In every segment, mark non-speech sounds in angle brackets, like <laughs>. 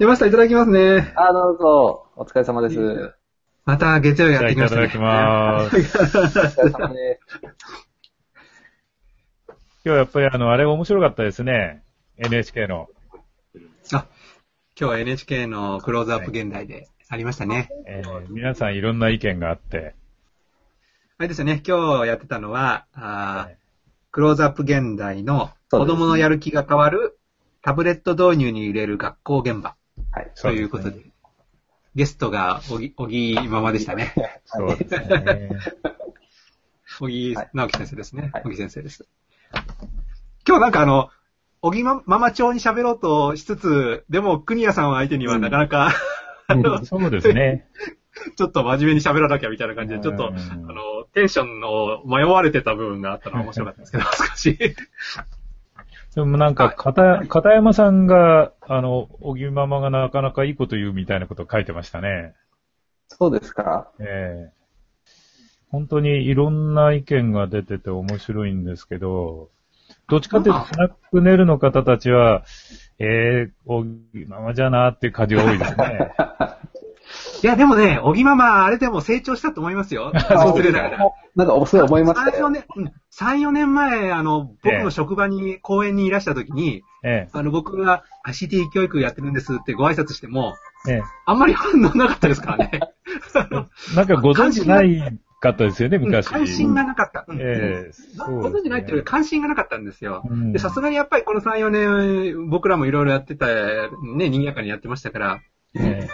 山下いただきますね。あ、どうぞ。お疲れ様です。また月曜日やってきましたね。いただきます。お疲れ様です。今日やっぱりあの、あれ面白かったですね。NHK の。あ、今日は NHK のクローズアップ現代でありましたね。えー皆さんいろんな意見があって。あれですよね、今日やってたのは、あーはいクローズアップ現代の子供のやる気が変わるタブレット導入に入れる学校現場はい。ということで、ゲストが小木、小木ママでしたね。そうですね。<laughs> 小木はい直樹先生ですね。はい小木先生です。今日なんかあの、小木マママ帳に喋ろうとしつつ、でも、国谷さんを相手にはなかなか、あのそうですね。<laughs> ちょっと真面目に喋らなきゃみたいな感じで、ちょっと、あうんの、テンションを迷われてた部分があったのは面白かったですけど、<laughs> 少し。でもなんか、片、片山さんが、あの、小木ママがなかなかいいこと言うみたいなことを書いてましたね。そうですか。ええ本当にいろんな意見が出てて面白いんですけど、どっちかっていうと、スナックネルの方たちは、ええ小木ママじゃなっていう感じが多いですね。<laughs> いや、でもね、小木ママ、あれでも成長したと思いますよ。<laughs> そうすれだから。なんか、すごい思いました3、4よ。年、うん、3、4年前、あの、僕の職場に、公園にいらした時に、えあの、僕が ICT 教育やってるんですってご挨拶しても、えええあんまり反応なかったですからね。<laughs> なんかご存知ないかったですよね、昔。関心がなかった。うんええご存知ないっていうより関心がなかったんですよ。うんで、さすがにやっぱりこの3、4年、僕らもいろいろやってた、ね、賑やかにやってましたから、え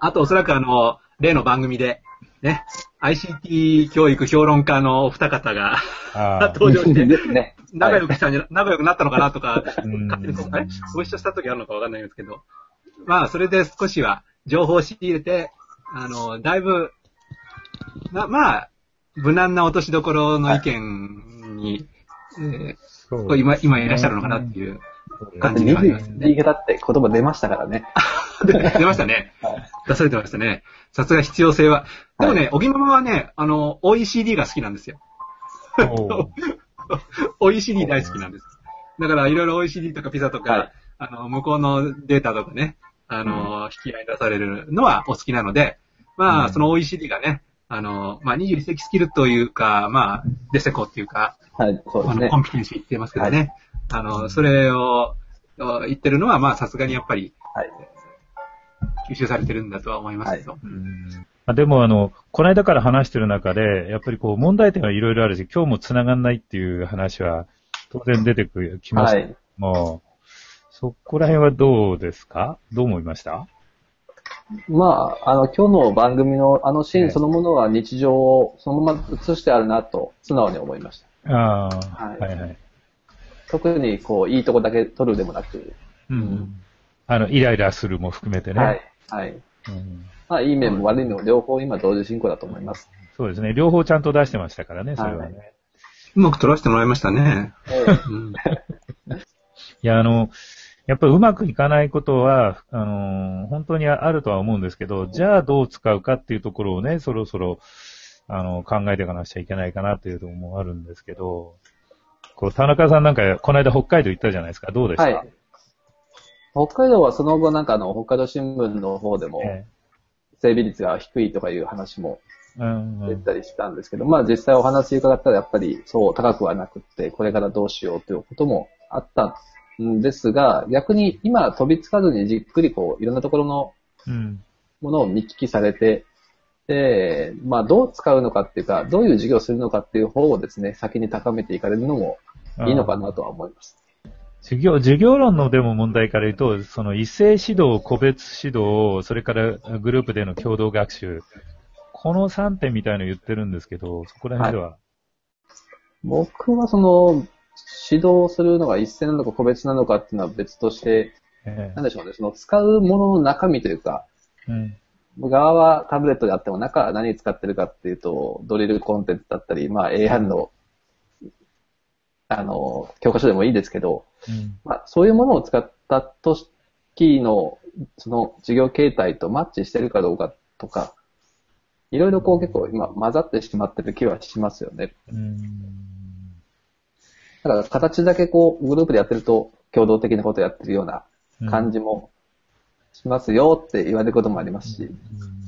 あとおそらくあの、例の番組で、ね、ICT 教育評論家のお二方が <laughs> 登場して、で <laughs> すね。仲良くしたんじゃ、仲良くなったのかなとか、うん。勝手にそう、ご一緒した時あるのかわかんないんですけど、まあ、それで少しは情報を仕入れて、あの、だいぶ、ままあ、無難な落としどころの意見に、えそうー今、今いらっしゃるのかなっていう感じがあります21ね。言い方って言葉出ましたからね。で出ましたね。出されてましたね。さすが必要性は。でもね、小木ママはね、あの、OECD が好きなんですよ。OECD 大好きなんです。だから、いろいろ OECD とか PISA とか、はいあの、向こうのデータとかね、あの、引き合いに出されるのはお好きなので、まあ、うんその OECD がね、あの、まあ、21世紀スキルというか、まあ、デセコっていうか、はい、そうですあの、ねコ。ンピテンシー言ってますけどね、あの、それをお言ってるのは、まあ、さすがにやっぱり、はい。吸収されてるんだとは思いますけど。うんあでもあの、この間から話してる中で、やっぱりこう問題点はいろいろあるし、今日も繋がんないっていう話は当然出てくる、きますけどはい。も、そこら辺はどうですか？どう思いました？まあ、あの、今日の番組のあのシーええンそのものは日常をそのまま映してあるなと素直に思いました。ああ、はいはいはい。特にこう、いいとこだけ撮るでもなく。うん。あの、イライラするも含めてね。はい。はい。うんまあ、いい面も悪い面も両方今同時進行だと思います。そうですね。両方ちゃんと出してましたからね、それはね。はいうまく取らせてもらいましたね。えうん <laughs> いや、あの、やっぱりうまくいかないことは、あの、本当にあるとは思うんですけど、じゃあどう使うかっていうところをね、そろそろ、あの、考えていかなくちゃいけないかなというのもあるんですけど、こう、田中さんなんか、この間北海道行ったじゃないですか。どうでした？はい。北海道はその後なんかあの、北海道新聞の方でも、え整備率が低いとかいう話も出たりしたんですけど、まあ実際お話伺ったらやっぱりそう高くはなくって、これからどうしようということもあったんですが、逆に今飛びつかずにじっくりこう、いろんなところのうん。ものを見聞きされて、で、まあどう使うのかっていうか、どういう授業をするのかっていう方をですね、先に高めていかれるのもいいのかなとは思います。授業、授業論のでも問題から言うと、その一斉指導、個別指導、それからグループでの共同学習、この3点みたいの言ってるんですけど、そこら辺では、僕はその、指導するのが一斉なのか個別なのかっていうのは別として、えなんでしょうね、その使うものの中身というか、えうん。側はタブレットであっても中は何使ってるかっていうと、ドリルコンテンツだったり、まあ AR の、あの、教科書でもいいですけど、うんまあそういうものを使った時の、その授業形態とマッチしてるかどうかとか、いろいろこう結構今混ざってしまってる気はしますよね。うんだから形だけこうグループでやってると共同的なことをやってるような感じもしますよって言われることもありますし。うん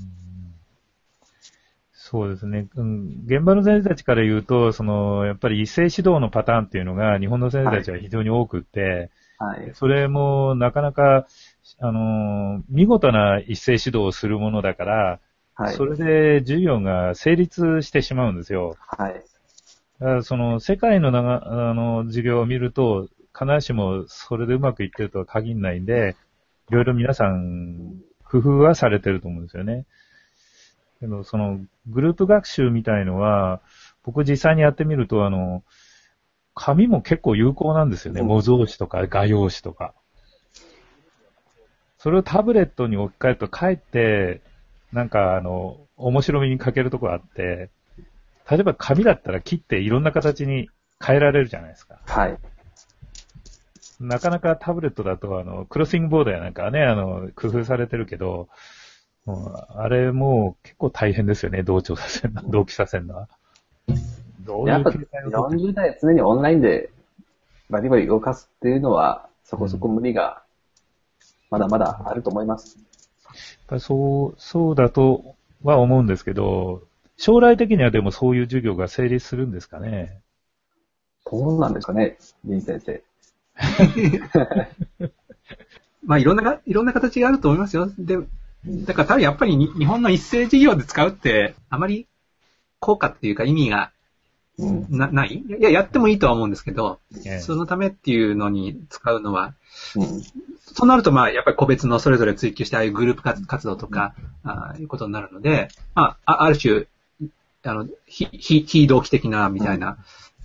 そうですね。うん、現場の先生たちから言うと、その、やっぱり一斉指導のパターンっていうのが日本の先生たちは非常に多くって、はい。それもなかなか、あの、見事な一斉指導をするものだから、はい。それで授業が成立してしまうんですよ。はい。だからその世界のながあの授業を見ると、必ずしもそれでうまくいってるとは限らないんで、いろいろ皆さん工夫はされてると思うんですよね。けど、そのグループ学習みたいのは、僕実際にやってみると、あの、紙も結構有効なんですよね。うん模造紙とか画用紙とか。それをタブレットに置き換えると、かえって、なんかあの、面白みに欠けるところあって、例えば紙だったら切っていろんな形に変えられるじゃないですか。はい。なかなかタブレットだと、あの、クロッシングボードやなんかはね、あの、工夫されてるけど、もうあれもう結構大変ですよね、同調させるの、同期させるのは。どういやっぱう形態をとって40代は常にオンラインでバリバリ動かすっていうのは、そこそこ無理がまだまだあると思います。やっぱりそう、そうだとは思うんですけど、将来的にはでもそういう授業が成立するんですかね？どうなんですかね、林先生。<laughs> まあいろんなが、いろんな形があると思いますよ。で、だから多分やっぱりに日本の一斉授業で使うって、あまり効果っていうか意味がうん。なない？いや、やってもいいとは思うんですけど、ええそのためっていうのに使うのは、うん。そうなるとまあやっぱり個別のそれぞれ追求してああいうグループ活活動とか、ああいうことになるので、まあ、あある種、あの、非、非、非同期的なみたいな、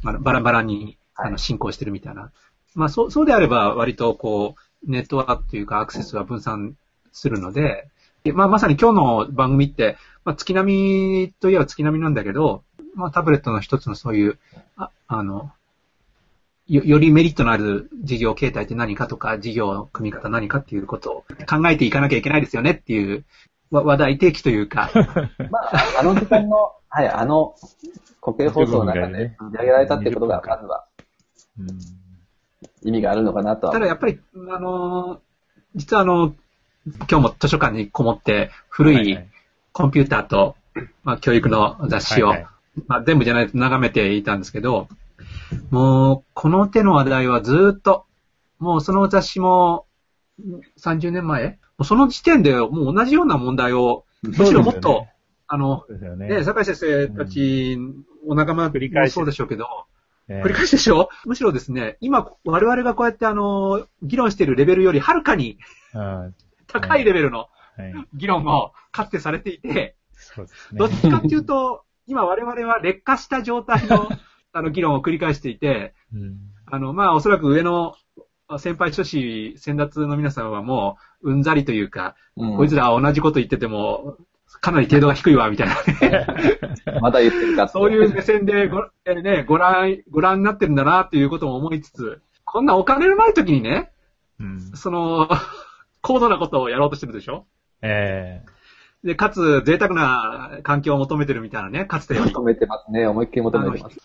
まあ、バラバラに、あの、進行してるみたいな。まあ、そう、そうであれば割とこう、ネットワークというかアクセスは分散するので、でまあ、まさに今日の番組って、まあ、月並みといえば月並みなんだけど、まあ、タブレットの一つのそういう、ああの、よ、よりメリットのある事業形態って何かとか、事業の組み方何かっていうことを考えていかなきゃいけないですよねっていうわ話題提起というか、<laughs> まあ、あの時間の、はい、あの、国営放送の中で取り上げられたっていうことが、まずはうん意味があるのかなとは。ただやっぱり、あの、実はあの、今日も図書館にこもって古はいはい。コンピューターと、まあ、教育の雑誌を、はいはい。まあ、全部じゃないと眺めていたんですけど、もう、この手の話題はずっと、もうその雑誌も30年前？その時点でもう同じような問題を、むしろもっと、ねあの、ね。ね、坂井先生たち、お仲間もそうでしょうけど、ええ。繰り返しでしょ？むしろですね、今、我々がこうやってあの、議論しているレベルよりはるかにあ高いレベルの。議論をかつてされていて、そうですね。どっちかっていうと、<laughs> 今我々は劣化した状態の、<laughs> あの、議論を繰り返していて、うんあの、まあ、おそらく上の先輩書士、先達の皆さんはもう、うんざりというか、うんこいつらは同じこと言ってても、かなり程度が低いわ、みたいなね。<laughs> まだ言ってるかってそういう目線でご、えーね、ご覧、ご覧になってるんだな、っていうことも思いつつ、こんなお金のない時にね、うんその、高度なことをやろうとしてるでしょ？えで、かつ、贅沢な環境を求めてるみたいなね、かつてより。求めてますね。思いっきり求めてます。え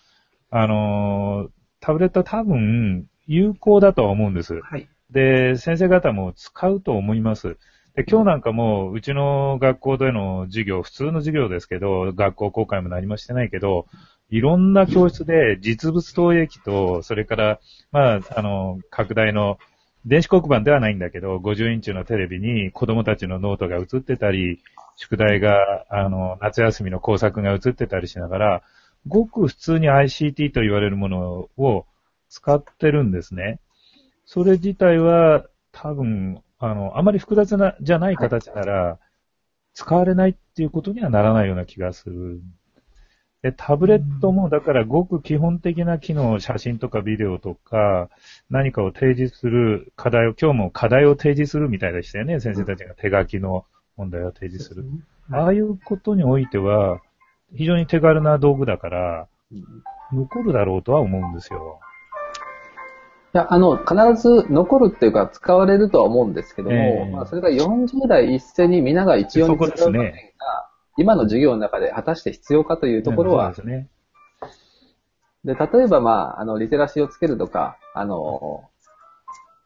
あのータブレットは多分、有効だとは思うんです。はい。で、先生方も使うと思います。で、今日なんかも、うちの学校での授業、普通の授業ですけど、学校公開も何もしてないけど、いろんな教室で実物投影機と、それから、まあ、あの、拡大の、電子黒板ではないんだけど、50インチのテレビに子供たちのノートが映ってたり、宿題が、あの、夏休みの工作が映ってたりしながら、ごく普通に ICT と言われるものを使ってるんですね。それ自体は多分、あの、あまり複雑な、じゃない形なら、使われないっていうことにはならないような気がする。で、タブレットも、だからごく基本的な機能、写真とかビデオとか、何かを提示する課題を、今日も課題を提示するみたいでしたよね。先生たちが手書きの問題を提示する。ああいうことにおいては、非常に手軽な道具だから、残るだろうとは思うんですよ。いや、あの、必ず残るっていうか使われるとは思うんですけども、ええまあ、それが40代一斉に皆が一様に使うそこですね場面が、今の授業の中で果たして必要かというところは、ですね。で、例えばまあ、あの、リテラシーをつけるとか、あの、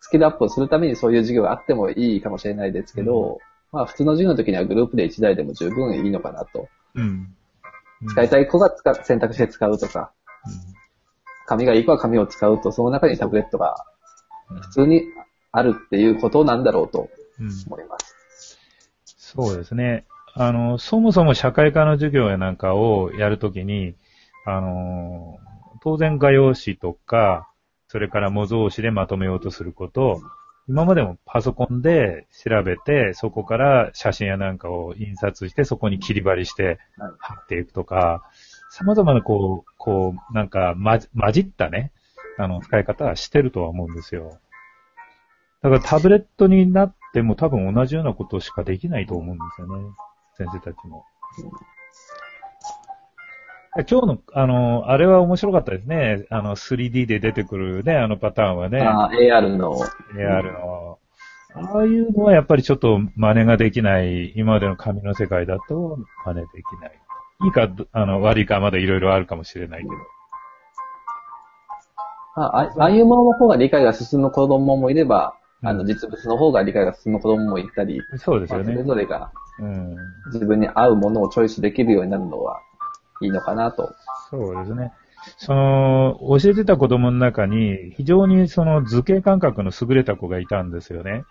スキルアップをするためにそういう授業があってもいいかもしれないですけど、まあ普通の授業の時にはグループで1台でも十分いいのかなと。うん。使いたい子が使選択して使うとか、紙がいい子は紙を使うと、その中にタブレットがうん普通にあるっていうことなんだろうとうん思います。そうですね。あの、そもそも社会科の授業やなんかをやるときに、あの、当然画用紙とか、それから模造紙でまとめようとすること、今までもパソコンで調べて、そこから写真やなんかを印刷して、そこに切り張りして貼っていくとか、様々なこう、こう、なんか、ま、混じったね、あの、使い方はしてるとは思うんですよ。だからタブレットになっても多分同じようなことしかできないと思うんですよね。先生たちも。今日の、あの、あれは面白かったですね。あの、3D で出てくるね、あのパターンはね。あー AR の、AR の。ああいうのはやっぱりちょっと真似ができない、今までの紙の世界だと真似できない。いいか、あの、悪いかまだいろいろあるかもしれないけど。ああああいうものの方が理解が進む子供もいれば、あの、うん実物の方が理解が進む子供もいたり、そうですよねまあそれ。ぞれがうん。自分に合うものをチョイスできるようになるのはいいのかなと。そうですね。その、教えてた子供の中に、非常にその図形感覚の優れた子がいたんですよね。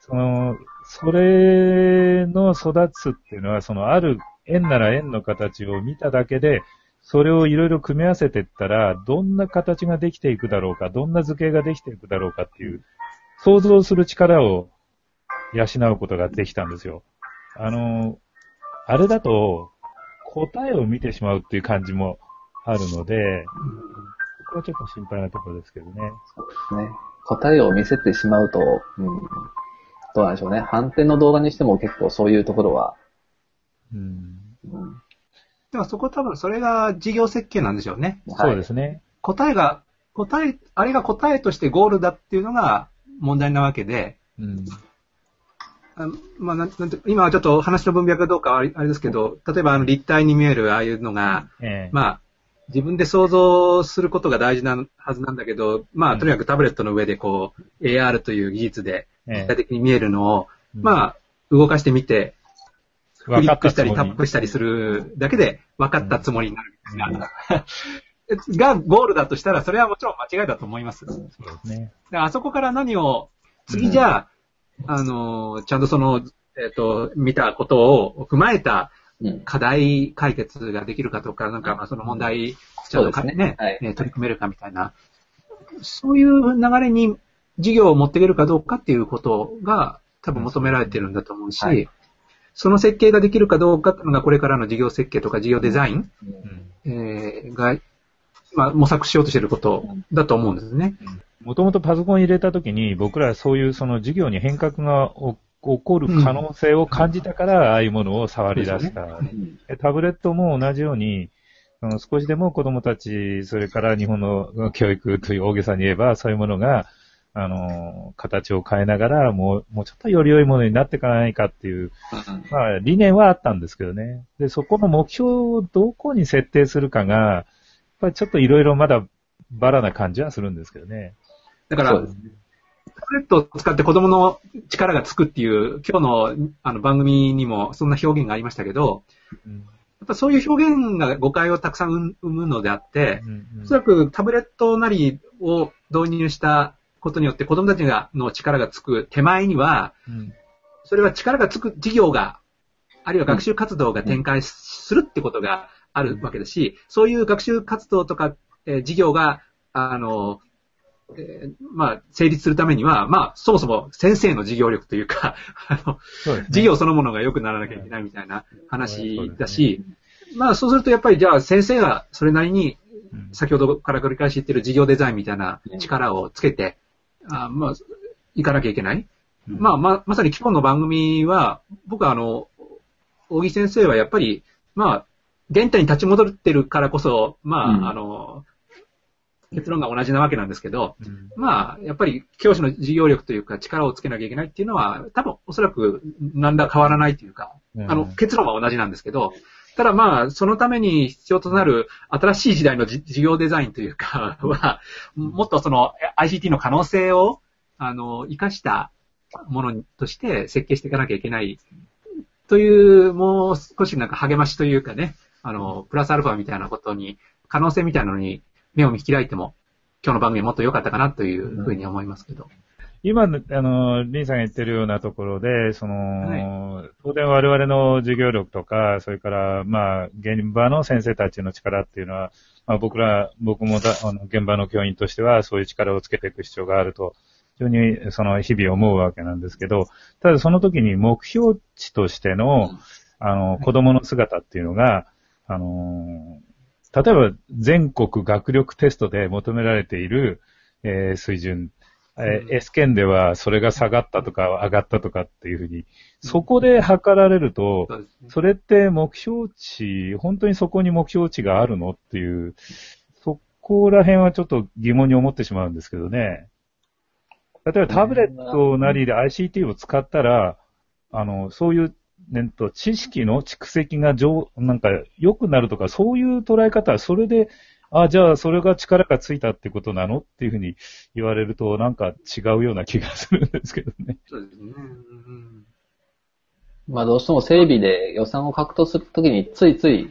その、それの育つっていうのは、そのある円なら円の形を見ただけで、それをいろいろ組み合わせていったら、どんな形ができていくだろうか、どんな図形ができていくだろうかっていう、想像する力を養うことができたんですよ。あの、あれだと、答えを見てしまうっていう感じもあるので、ここはちょっと心配なところですけどね。ね。答えを見せてしまうと、うん、どうなんでしょうね。反転の動画にしても結構そういうところは、うん。うんだからそこ多分それが事業設計なんでしょうね。そうですね。答えが、答え、あれが答えとしてゴールだっていうのが問題なわけで、うん。あまあ、なんなんて今はちょっと話の文脈がどうかはあれあれですけど、例えばあの立体に見えるああいうのが、ええ。まあ、自分で想像することが大事なはずなんだけど、まあ、うん。とにかくタブレットの上でこう、AR という技術でええ。立体的に見えるのを、うん。まあ、動かしてみて、クリックしたりタップしたりするだけで分かったつもりになるみたいな。がゴールだとしたら、それはもちろん間違いだと思います。そうですね。であそこから何を、次じゃあ、あの、ちゃんとその、えっ、と、見たことを踏まえたうん。課題解決ができるかとか、なんか、まあその問題、ちゃんとかそうですねはいね取り組めるかみたいな、そういう流れに事業を持っていけるかどうかっていうことが多分求められてるんだと思うし、はいその設計ができるかどうかっていうのがこれからの事業設計とか事業デザイン、うん。えーが、まあ、模索しようとしていることだと思うんですね。もともとパソコン入れたときに、僕らはそういうその事業に変革が起起こる可能性を感じたから、ああいうものを触り出した。タブレットも同じように、少しでも子供たち、それから日本の教育という大げさに言えば、そういうものが、あの、形を変えながら、もう、もうちょっとより良いものになっていかないかっていう、まあ、理念はあったんですけどね。で、そこの目標をどこに設定するかが、ぱりちょっといろいろまだバラな感じはするんですけどね。だから、そうです。タブレットを使って子供の力がつくっていう、今日のあの番組にもそんな表現がありましたけど、うん。やっぱそういう表現が誤解をたくさん生むのであってう、んうん。おそらくタブレットなりを導入したことによって子供たちがの力がつく手前には、うん。それは力がつく事業が、あるいは学習活動が展開するってことがあるわけだし、そういう学習活動とか、えー事業が、あの、えーまあ、成立するためには、まあ、そもそも先生の事業力というか、<laughs> あの、ね。事業そのものが良くならなきゃいけないみたいな話だし、まあ、そうするとやっぱりじゃあ先生がそれなりにうん。先ほどから繰り返し言ってる事業デザインみたいな力をつけて、あまあ、いかなきゃいけない。うん。まあ、ま、まさに今日の番組は、僕はあの、大木先生はやっぱり、まあ、原点に立ち戻ってるからこそ、まあ、うん。あの、結論が同じなわけなんですけど、うん。まあ、やっぱり教師の事業力というか力をつけなきゃいけないっていうのは、多分おそらく何ら変わらないというか、うん。あの、結論は同じなんですけど、ただまあ、そのために必要となる新しい時代のじ事業デザインというか <laughs> は、もっとその ICT の可能性をあの、活かしたものとして設計していかなきゃいけないという、もう少しなんか励ましというかね、あの、プラスアルファみたいなことに、可能性みたいなのに目を見開いても、今日の番組はもっと良かったかなというふうに思いますけど。今の、あの、リンさんが言ってるようなところで、その、当然我々の授業力とか、それから、まあ、現場の先生たちの力っていうのは、まあ僕ら、僕もだあの現場の教員としては、そういう力をつけていく必要があると、非常に、その、日々思うわけなんですけど、ただその時に目標値としての、あの、子供の姿っていうのが、あの、例えば全国学力テストで求められている、えー水準、えーうん S 県ではそれが下がったとか上がったとかっていうふうに、そこで測られると。それって目標値、本当にそこに目標値があるのっていう、そこら辺はちょっと疑問に思ってしまうんですけどね。例えばタブレットなりで ICT を使ったら、あの、そういう、ね、と知識の蓄積が上、なんか良くなるとか、そういう捉え方は、それで、あ、じゃあそれが力がついたってことなの？っていうふうに言われると、なんか違うような気がするんですけどね。そうですね。うんまあどうしても整備で予算を獲得するときについつい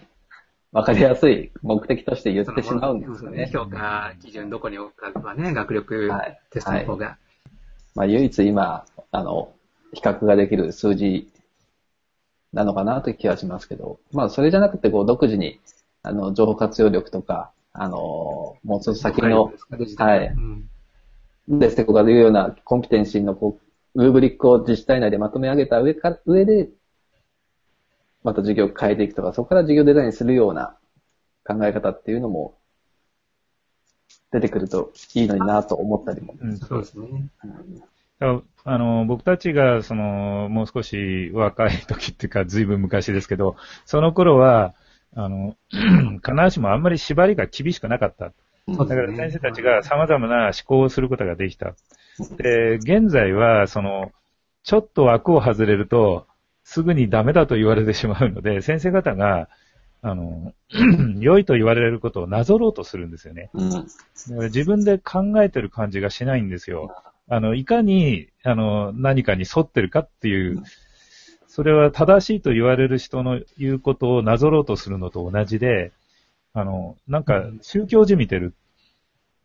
分かりやすい目的として言ってしまうんですよね。評価基準どこに置くかはね、学力はいテストの方が。まあ唯一今、あの、比較ができる数字なのかなという気はしますけど、まあそれじゃなくてこう独自に、あの、情報活用力とか、あの、もうちょっと先の、はいうん。デステコが言うようなコンピテンシーのこう、ルーブリックを自治体内でまとめ上げた上か、上で、また授業を変えていくとか、そこから授業デザインするような考え方っていうのも、出てくるといいのになと思ったりも。うん、そうですね。だからあの、僕たちが、その、もう少し若い時っていうか、ずいぶん昔ですけど、その頃は、あの、<clears throat> 必ずしもあんまり縛りが厳しくなかった。だから先生たちが様々な思考をすることができた。で、現在は、その、ちょっと枠を外れると、すぐにダメだと言われてしまうので、先生方が、あの、<clears throat> 良いと言われることをなぞろうとするんですよね。うん。だから自分で考えてる感じがしないんですよ。あの、いかに、あの、何かに沿ってるかっていう、それは正しいと言われる人の言うことをなぞろうとするのと同じで、あの、なんか宗教じみてる。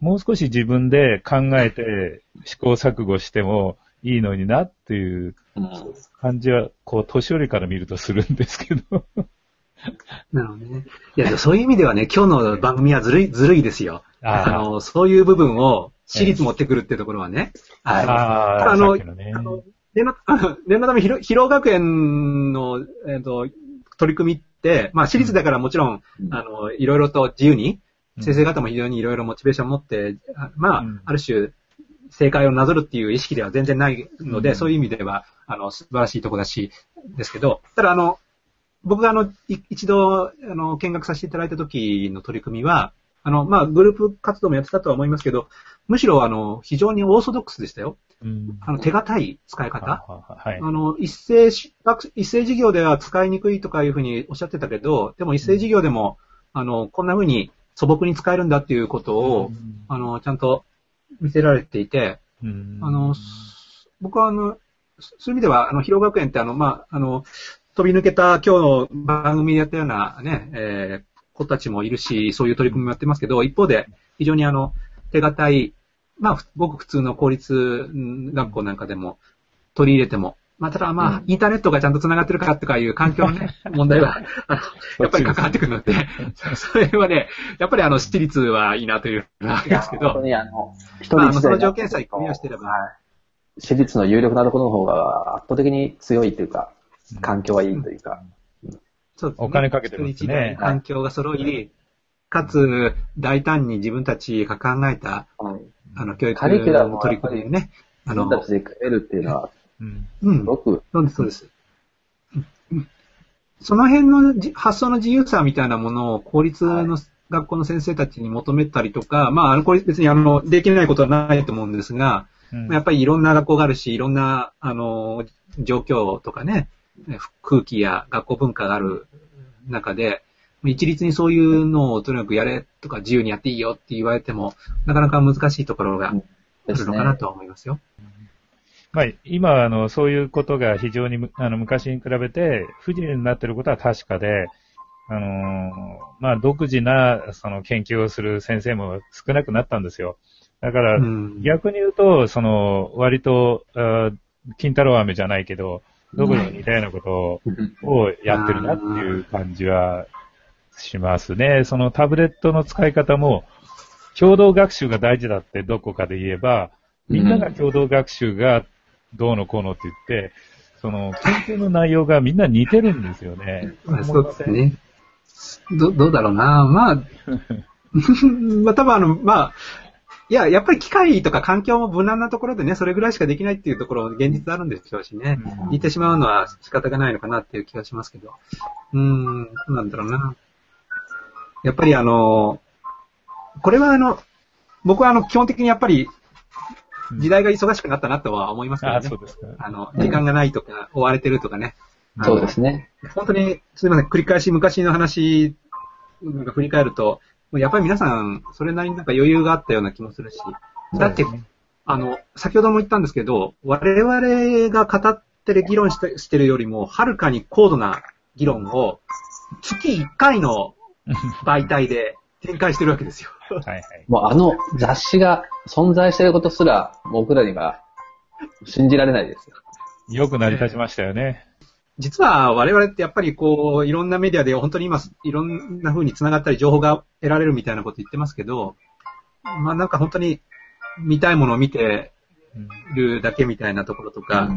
もう少し自分で考えて試行錯誤してもいいのになっていううん感じは、こう、年寄りから見るとするんですけど。<laughs> なるほどね。いや、そういう意味ではね、今日の番組はずるい、<laughs> ずるいですよ。ああの、そういう部分を私立持ってくるっていうところはね。はいああ、あのあ。<laughs> の、念の、ため、広尾学園の、えっ、と、取り組みって、まあ、私立だからもちろん、うんあの、いろいろと自由に、うん先生方も非常にいろいろモチベーションを持って、あまあ、うんある種、正解をなぞるっていう意識では全然ないので、うんそういう意味では、あの、素晴らしいとこだし、ですけど、ただあの、僕があの、い一度、あの、見学させていただいた時の取り組みは、あの、まあ、グループ活動もやってたとは思いますけど、むしろあの、非常にオーソドックスでしたよ。うんあの、手堅い使い方。はい。あの、一斉一斉授業では使いにくいとかいうふうにおっしゃってたけど、でも一斉授業でも、あの、こんなふうに素朴に使えるんだっていうことを、あの、ちゃんと見せられていて、うんあの、す僕はあの、そそういう意味では、あの、広学園ってあの、まあ、あの、飛び抜けた今日の番組でやったようなね、えー子たちもいるし、そういう取り組みもやってますけど、一方で、非常にあの、手堅い、まあ、ふごく普通の公立うん学校なんかでも取り入れても、まあ、ただまあ、インターネットがちゃんと繋がってるかとかいう環境のね、<laughs> 問題は、あのやっぱり関わってくるので、そ <laughs> れはね、やっぱりあの、私立はいいなというわけですけど本当、にあの、一まあ、あのそ人一台の条件さえクリアしてれば、私立の有力なところの方が圧倒的に強いというか、環境はいいというか、そうですね。お金かけてますね。一人一台環境が揃い、かつ、大胆に自分たちが考えた、はい。あの、教育カリキュラムのは取り組みをね、あの自分、たちで組めるっていうのは、うん。うんす、ごく、そうです、そうです。うん。その辺のじ発想の自由さみたいなものを公立の学校の先生たちに求めたりとか、まあ、あの、これ別にあの、できないことはないと思うんですが、うん。やっぱりいろんな学校があるし、いろんな、あの、状況とかね、空気や学校文化がある中で、一律にそういうのをとにかくやれとか自由にやっていいよって言われても、なかなか難しいところがうんするのかなとは思いますよ。まあ、今、あの、そういうことが非常にむ、あの、昔に比べて不自由になっていることは確かで、あのーまあ、独自な、その、研究をする先生も少なくなったんですよ。だから、うん逆に言うと、その、割と、あ金太郎飴じゃないけど、独自に似たようなことをやってるなっていう感じはしますね。そのタブレットの使い方も、共同学習が大事だってどこかで言えば、みんなが共同学習がどうのこうのって言って、その研究の内容がみんな似てるんですよね。まあそうですね。ど、どうだろうな。まあ、<laughs> まあ多分あの、まあ、いや、やっぱり機械とか環境も無難なところでね、それぐらいしかできないっていうところ、現実あるんでしょうしね。うん似てしまうのは仕方がないのかなっていう気がしますけど。うーん、どうなんだろうな。やっぱりあの、これはあの、僕はあの、基本的にやっぱり、時代が忙しくなったなとは思いますけどあ、ねそう。ですか。あの、時間がないとか、追われてるとかね。そうですね。本当に、すみません、繰り返し昔の話、なんか振り返ると、やっぱり皆さん、それなりになんか余裕があったような気もするし、だって、ねあの、先ほども言ったんですけど、我々が語ってる議論してしてるよりも、はるかに高度な議論を、月1回の媒体で展開してるわけですよ。はいはい。もうあの雑誌が存在していることすら、僕らには信じられないですよ。よく成り立ちましたよね。実は我々ってやっぱりこう、いろんなメディアで本当に今、いろんな風に繋がったり情報が得られるみたいなこと言ってますけど、まあなんか本当に見たいものを見てうんるだけみたいなところとか、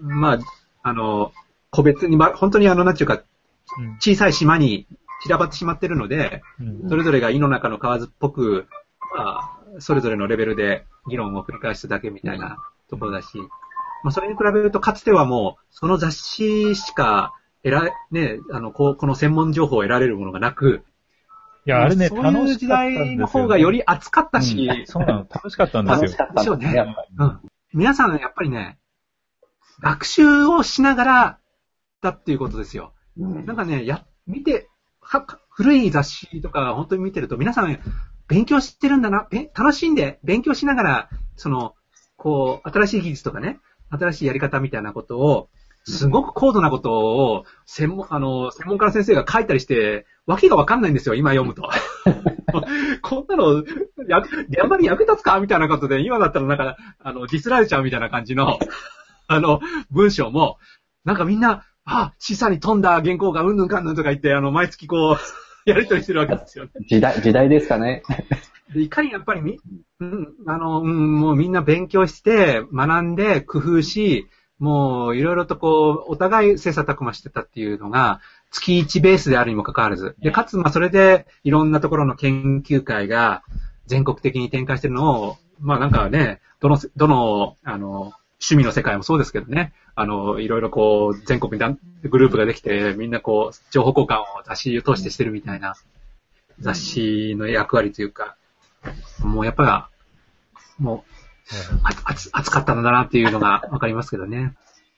うん。まあ、あの、個別に、まあ、本当にあの、なんていうか、うん。小さい島に散らばってしまってるので、うん。それぞれが井の中の蛙っぽく、まあ、それぞれのレベルで議論を繰り返すだけみたいなところだし、まあ、それに比べると、かつてはもう、その雑誌しか得られ、ね、あの、こう、この専門情報を得られるものがなく、いや、あれね、そういう時代の方がより熱かったし、うんそうなの、楽しかったんですよ楽し。かったんですね、やっぱり。うん。皆さんやっぱりね、学習をしながらだっていうことですよ。うんなんかね、や、見て、は、古い雑誌とか本当に見てると皆さん勉強してるんだな、べ楽しんで勉強しながら、その、こう、新しい技術とかね、新しいやり方みたいなことを、すごく高度なことを、専門、あの、専門家の先生が書いたりして、わけがわかんないんですよ、今読むと。<laughs> こんなの、や、現場に役立つかみたいなことで、今だったらなんか、あの、ディスられちゃうみたいな感じの、<laughs> あの、文章も、なんかみんな、あ、示唆に富んだ原稿がうんぬんかんぬんとか言って、あの、毎月こう、やりとりしてるわけですよね。時代、時代ですかね。でいかにやっぱりみ、うん、あの、うん、もうみんな勉強して、学んで、工夫し、もういろいろとこう、お互い切磋琢磨してたっていうのが、月1ベースであるにもかかわらず。で、かつ、まあそれで、いろんなところの研究会が全国的に展開してるのを、まあなんかね、どの、どの、あの、趣味の世界もそうですけどね、あの、いろいろこう、全国にグループができて、みんなこう、情報交換を雑誌を通してしてるみたいな、雑誌の役割というか、もうやっぱり、もう、あ熱熱かったんだなっていうのがわかりますけどね。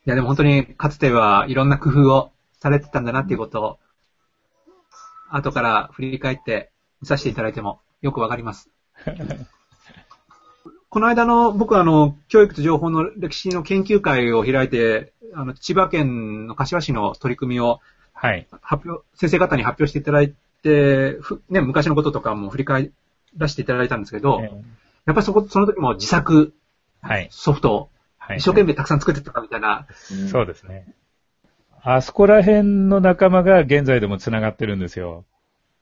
いやでも本当にかつてはいろんな工夫をされてたんだなっていうことを、後から振り返って見させていただいてもよくわかります。<laughs> この間の僕はあの、教育と情報の歴史の研究会を開いて、あの、千葉県の柏市の取り組みをはい。発表、先生方に発表していただいて、ふね、昔のこととかも振り返らせていただいたんですけど、えやっぱりそこ、その時も自作はい。ソフトをはい。一生懸命たくさん作ってたみたいな、そうですね。あそこら辺の仲間が現在でも繋がってるんですよ。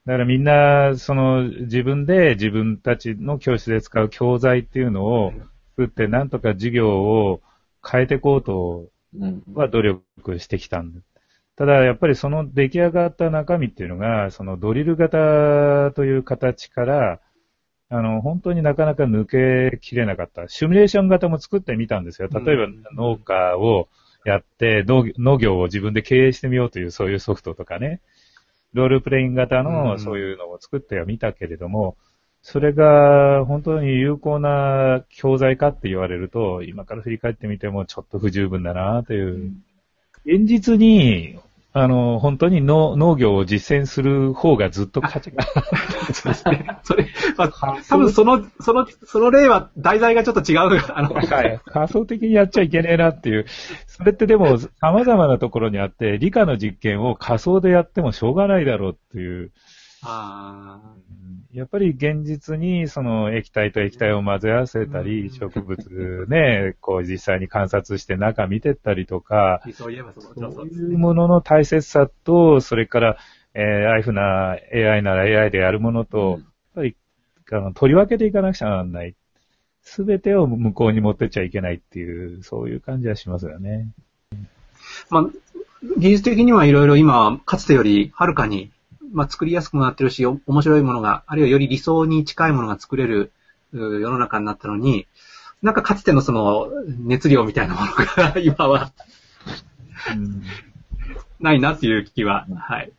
だからみんな、その自分で自分たちの教室で使う教材っていうのを作って、なんとか授業を変えていこうとうんは努力してきたんで。ただ、やっぱりその出来上がった中身っていうのが、そのドリル型という形から、あの、本当になかなか抜けきれなかった。シミュレーション型も作ってみたんですよ。例えばうん農家をやって農農業を自分で経営してみようというそういうソフトとかね。ロールプレイン型うんのそういうのを作ってはみたけれども、それが本当に有効な教材かって言われると、今から振り返ってみてもちょっと不十分だなという。現実にあの、本当に農農業を実践する方がずっと価値が。<laughs> そうですね。それ、まあ、多分その、その、その例は題材がちょっと違う。あの、はい。仮想的にやっちゃいけねえなっていう。それってでも、<laughs> 様々なところにあって、理科の実験を仮想でやってもしょうがないだろうっていう。あやっぱり現実にその液体と液体を混ぜ合わせたり、植物ね、こう実際に観察して中見てったりとか、あ、そういうものの大切さと、それから、えー、ああいうふうな AI なら AI でやるものと、やっぱり、あの、取り分けていかなくちゃならない。すべてを向こうに持ってっちゃいけないっていう、そういう感じはしますよね。まあ、技術的にはいろいろ今、かつてよりはるかに、まあ、作りやすくなってるし、お面白いものが、あるいはより理想に近いものが作れるう世の中になったのに、なんかかつてのその熱量みたいなものが <laughs> 今はうんないなっていう気は、はい。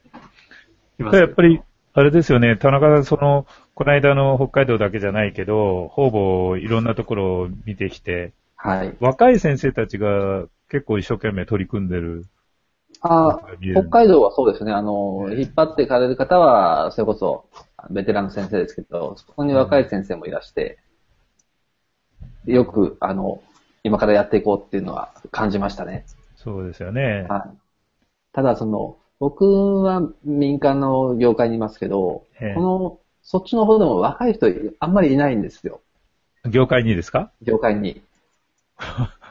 やっぱり、あれですよね、田中さん、その、この間の北海道だけじゃないけど、ほぼいろんなところを見てきて、はい。若い先生たちが結構一生懸命取り組んでる。あ北海道はそうですね。あの、引っ張っていかれる方は、それこそ、ベテランの先生ですけど、そこに若い先生もいらして、よく、あの、今からやっていこうっていうのは感じましたね。そうですよね。はい。ただ、その、僕は民間の業界にいますけど、ええこの、そっちの方でも若い人あんまりいないんですよ。業界にですか？業界に。<laughs>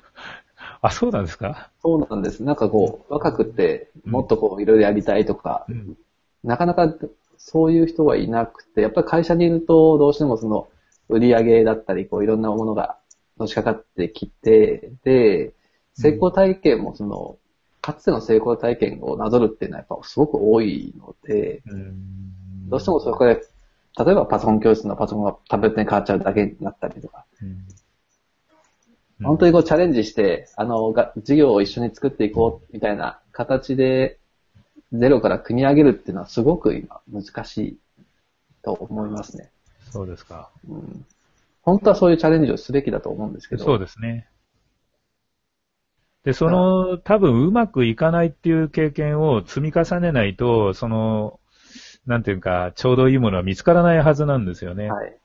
あ、そうなんですか？そうなんです。なんかこう、若くって、もっとこう、いろいろやりたいとか、うん。なかなかそういう人はいなくて、やっぱり会社にいるとどうしてもその売り上げだったり、こういろんなものがのしかかってきて、で、成功体験もその、かつての成功体験をなぞるっていうのはやっぱすごく多いので、うんどうしてもそこで、例えばパソコン教室のパソコンがタブレットに変わっちゃうだけになったりとか、うん本当にこうチャレンジして、あの、が授業を一緒に作っていこうみたいな形で、ゼロから組み上げるっていうのはすごく今難しいと思いますね。そうですか。うん、本当はそういうチャレンジをすべきだと思うんですけど。そうですね。で、その、多分うまくいかないっていう経験を積み重ねないと、その、なんていうか、ちょうどいいものは見つからないはずなんですよね。はい。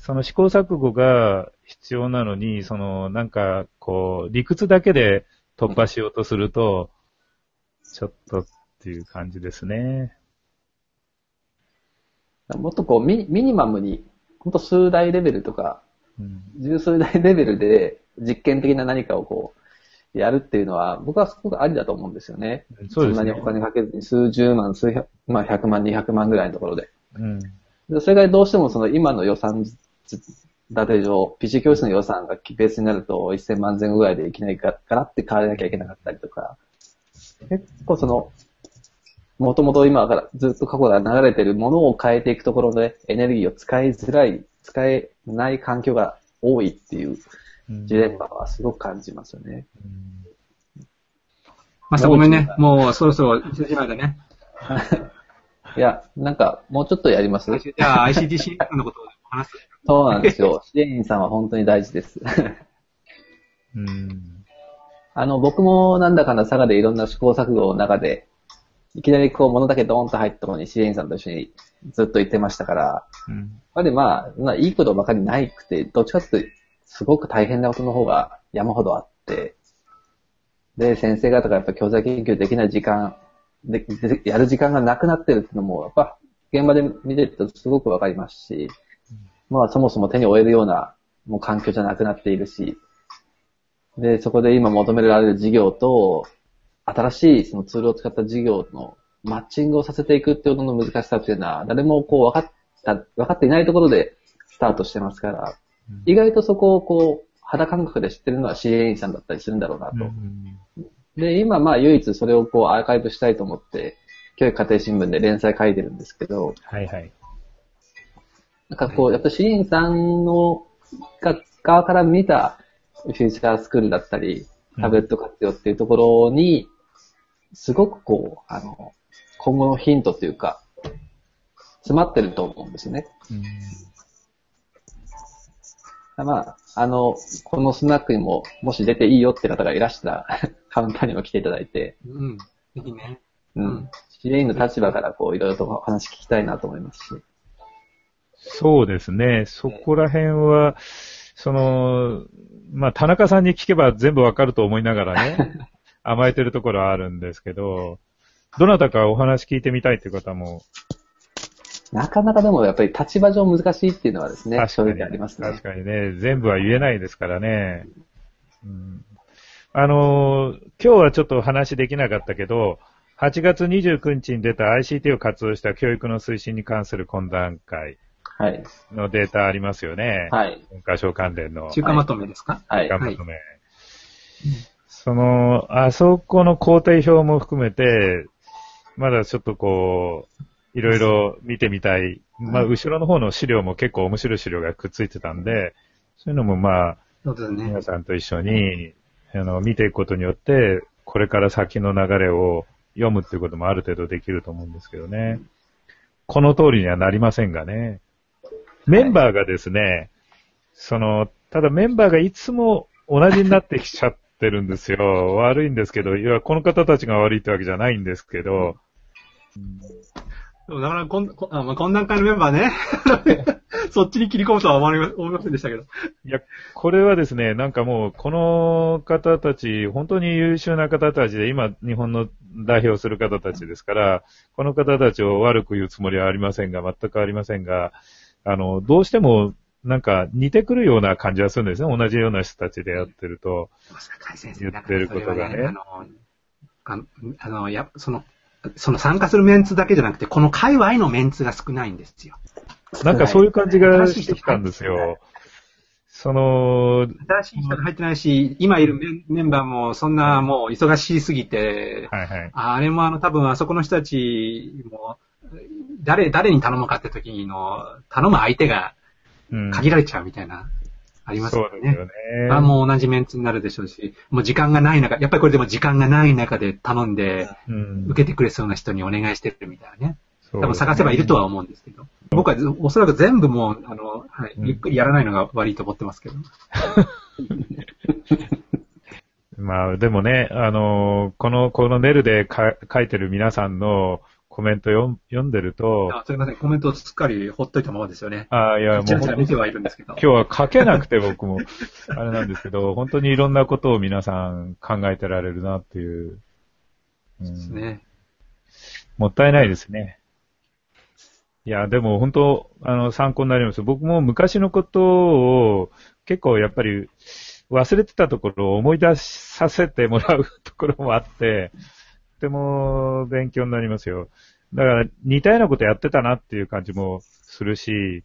その試行錯誤が必要なのに、その、なんか、こう、理屈だけで突破しようとすると、ちょっとっていう感じですね。もっとこうミ、ミニマムに、本当数台レベルとか、うん。十数台レベルで実験的な何かをこう、やるっていうのは、僕はすごくありだと思うんですよね。そねんなにお。金かけずに数十万、数百、まあ100万、200万ぐらいのところで。うん。でそれがどうしてもその今の予算立て上、PC 教室の予算がベースになると1000万前後ぐらいでいきなりガガラって変わらなきゃいけなかったりとか、結構その、もともと今からずっと過去から流れてるものを変えていくところでエネルギーを使いづらい、使えない環境が多いっていううんジレンマはすごく感じますよね。うんマスターごめんね。もうそろそろ1時前だね。<laughs> いや、なんかもうちょっとやります？じゃあ ICDC のことを話す。そうなんですよ。支援員さんは本当に大事です。うん。あの、僕もなんだかんだ佐賀でいろんな試行錯誤の中で、いきなりこう物だけドーンと入ったところに支援員さんと一緒にずっと行ってましたから、やっうん。ぱりまあ、まあ、いいことばかりないくて、どっちかというと、すごく大変なことの方が山ほどあって、で、先生方がやっぱ教材研究できない時間、で、でやる時間がなくなってるっていうのも、やっぱ現場で見てるとすごくわかりますし、まあそもそも手に負えるようなもう環境じゃなくなっているし、で、そこで今求められる事業と、新しいそのツールを使った事業のマッチングをさせていくっていうことの難しさっていうのは、誰もこう分かった、分かっていないところでスタートしてますから、意外とそこをこう、肌感覚で知ってるのは支援員さんだったりするんだろうなと。うんで、今まあ唯一それをこうアーカイブしたいと思って、教育家庭新聞で連載書いてるんですけど、はいはい。なんかこう、やっぱ支援員さんのが側から見たフューチャースクールだったり、タブレット活用っていうところに、すごくこう、あの、今後のヒントというか、詰まってると思うんですよね。うんまあ、あの、このスナックにも、もし出ていいよって方がいらしたら、<laughs> カウンターにも来ていただいて、うん。ぜひね。ううんん。支援員の立場からこう、いろいろとお話聞きたいなと思いますし。そうですね。そこら辺は、その、まあ、田中さんに聞けば全部わかると思いながらね、<laughs> 甘えてるところはあるんですけど、どなたかお話聞いてみたいっていう方も、なかなかでもやっぱり立場上難しいっていうのはですね、正直ありますね。確。かにね、全部は言えないですからね。うん、あのー今日はちょっとお話できなかったけど、8月29日に出た ICT を活用した教育の推進に関する懇談会はい。のデータありますよね。はい。文科省関連の。中華まとめですか？はい。がまとめ。その、あそこの工程表も含めて、まだちょっとこう、いろいろ見てみたい。まあ、後ろの方の資料も結構面白い資料がくっついてたんで、そういうのもまあ、そうですね皆。さんと一緒に、あの、見ていくことによって、これから先の流れを読むっていうこともある程度できると思うんですけどね。この通りにはなりませんがね。メンバーがですね、その、ただメンバーがいつも同じになってきちゃってるんですよ。<laughs> 悪いんですけど、いや、この方たちが悪いってわけじゃないんですけど、でもなかなかこん、こあまあ、懇談会のメンバーね。<laughs> そっちに切り込むとは思いませんでしたけど。いや、これはですね、なんかもう、この方たち、本当に優秀な方たちで、今、日本の代表する方たちですから、この方たちを悪く言うつもりはありませんが、全くありませんが、あの、どうしても、なんか似てくるような感じはするんですね。同じような人たちでやってると。言ってることがねだからそれはあの、ああの、や、その、その参加するメンツだけじゃなくて、この界隈のメンツが少ないんですよ。なんかそういう感じがしてきたんですよ。その、新しい人が入ってないし、今いるメンメンバーもそんなもう忙しすぎて、はいはい。あれもあの多分あそこの人たちも、誰、誰に頼むかって時の、頼む相手がうん限られちゃうみたいな、ありますよね。そうですよね。まあもう同じメンツになるでしょうし、もう時間がない中、やっぱりこれでも時間がない中で頼んで、うん受けてくれそうな人にお願いしてるみたいなね。多多分探せばいるとは思うんですけど。僕はずおそらく全部もう、あの、はい、うんゆっくりやらないのが悪いと思ってますけど。<laughs> まあ、でもね、あのこの、このメールでか書いてる皆さんのコメント読ん読んでると、あすみません、コメントをすっかりほっといたままですよね。ああ、いや、もう見てはいるんですけど。今日は書けなくて僕も、あれなんですけど、本当にいろんなことを皆さん考えてられるなっていう。うんですね。もったいないですね。いや、でも本当、あの、参考になります。僕も昔のことを結構やっぱり忘れてたところを思い出させてもらうところもあって、とても勉強になりますよ。だから似たようなことやってたなっていう感じもするし、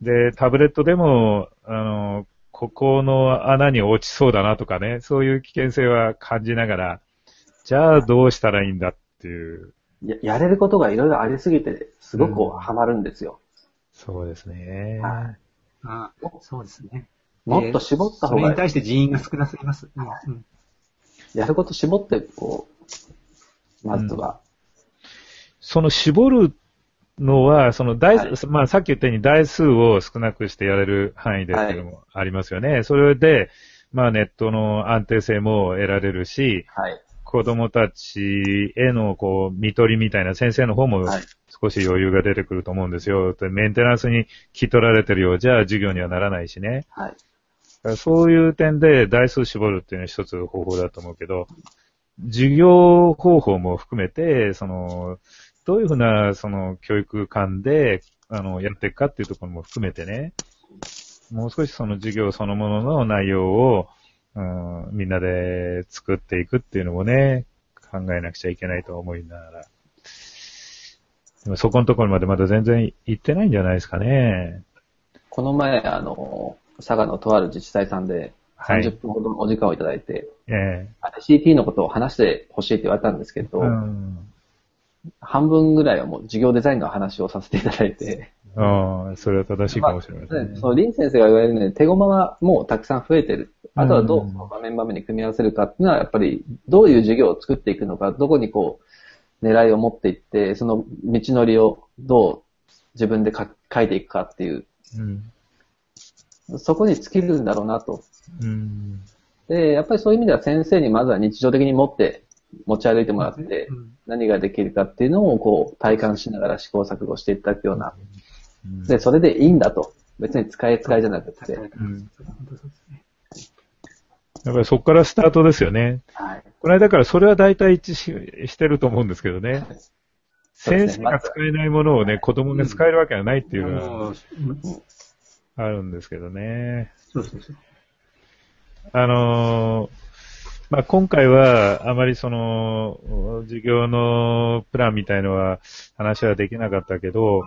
で、タブレットでも、あの、ここの穴に落ちそうだなとかね、そういう危険性は感じながら、じゃあどうしたらいいんだっていう。ややれることがいろいろありすぎて、すごくハマるんですよ。そうですね。はあそうですね。もっと絞った方が、それに対して人員が少なすぎます。うんうんやること絞って、こう、まずは、その絞るのは、その台、はいまあさっき言ったように台数を少なくしてやれる範囲でっていうのもありますよね。それで、まあネットの安定性も得られるし、はい。子供たちへのこう、見取りみたいな先生の方もはい少し余裕が出てくると思うんですよ。でメンテナンスに気取られてるようじゃ授業にはならないしね。はい。そういう点で台数絞るっていうのは一つ方法だと思うけど、授業方法も含めて、その、どういうふうな、その、教育観で、あの、やっていくかっていうところも含めてね、もう少しその授業そのものの内容を、うん、みんなで作っていくっていうのもね、考えなくちゃいけないと思いながら。でもそこのところまでまだ全然行ってないんじゃないですかね。この前、あの、佐賀のとある自治体さんで、はい。30分ほどのお時間をいただいて、え ICT のことを話してほしいって言われたんですけえど、うん。半分ぐらいはもう授業デザインの話をさせていただいて、ああ、それは正しいかもしれませんね。その林先生が言われるように手駒はもうたくさん増えてる。あとはどう場面場面に組み合わせるかっていうのは、やっぱりどういう授業を作っていくのか、どこにこう、狙いを持っていって、その道のりをどう自分で書書いていくかっていう、うん。そこに尽きるんだろうなと。うん。で、やっぱりそういう意味では先生にまずは日常的に持って持ち歩いてもらって、うん何ができるかっていうのをこう体感しながら試行錯誤していただくような。うんで、それでいいんだと。別に使い使いじゃなくて。やっぱりそこからスタートですよね。はい。この間からそれは大体一致ししてると思うんですけどね。先生が使えないものをね、子供が使えるわけがないっていうのはあるんですけどね。そうそうそう。あのーまあ、今回はあまりその、授業のプランみたいのは話はできなかったけど、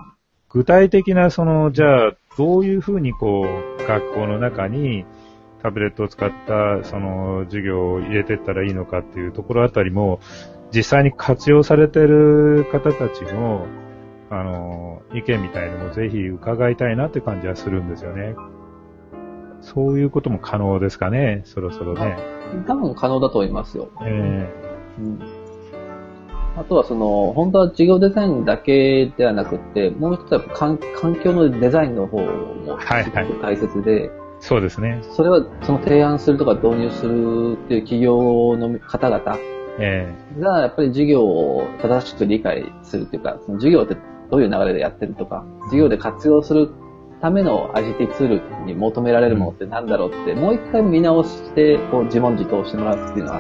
具体的なその、じゃあ、どういうふうにこう、学校の中にタブレットを使ったその授業を入れていったらいいのかっていうところあたりも、実際に活用されてる方たちの、あの、意見みたいのもぜひ伺いたいなって感じはするんですよね。そういうことも可能ですかね、そろそろね。多分可能だと思いますよ。えうんあとはその、本当は授業デザインだけではなくって、もう一つは環環境のデザインの方もはいはいすごく大切で、そうですね。それはその提案するとか導入するっていう企業の方々えがやっぱり授業を正しく理解するっていうか、その授業ってどういう流れでやってるとか、授業で活用するための ICT ツールに求められるものって何だろうって、もう一回見直して、こう自問自答してもらうっていうのは、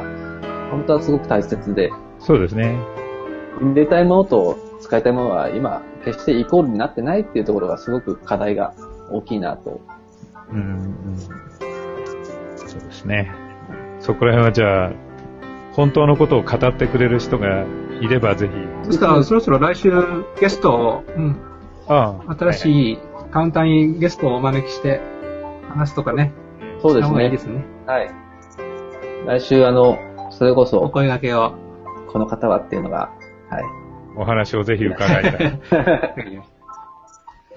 本当はすごく大切で、えそうですね。入れたいものと使いたいものは今、決してイコールになってないっていうところがすごく課題が大きいなと。うん、うん。そうですね。そこら辺はじゃあ、本当のことを語ってくれる人がいればぜひ。そしたら、そろそろ来週ゲストを、うん、あ新い。しいンターにゲストをお招きして話すとかね。そうですねいいで。すね。はい。来週あの、それこおそ、声掛けを。この方はっていうのが、はい。お話をぜひ伺いたい。<laughs>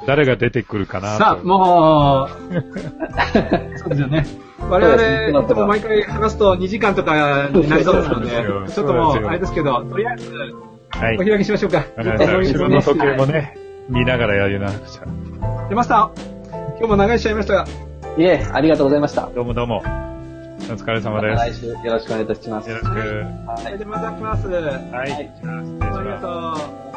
誰が出てくるかなと。さあ、もう、<laughs> そうですよね。我々、もう毎回話すと2時間とかになりそうですのでちょっともう、あれですけど、とりあえず、はい。お開きしましょうか。時計もね、見ながらやりなくちゃ。出ました今日も長いしちゃいましたが。いえ、ありがとうございました。どうもどうも。お疲れ様です。来週よろしくお願いいたします。よろしく。はい、はい、でまた来ます。はい。はい、ありがとう。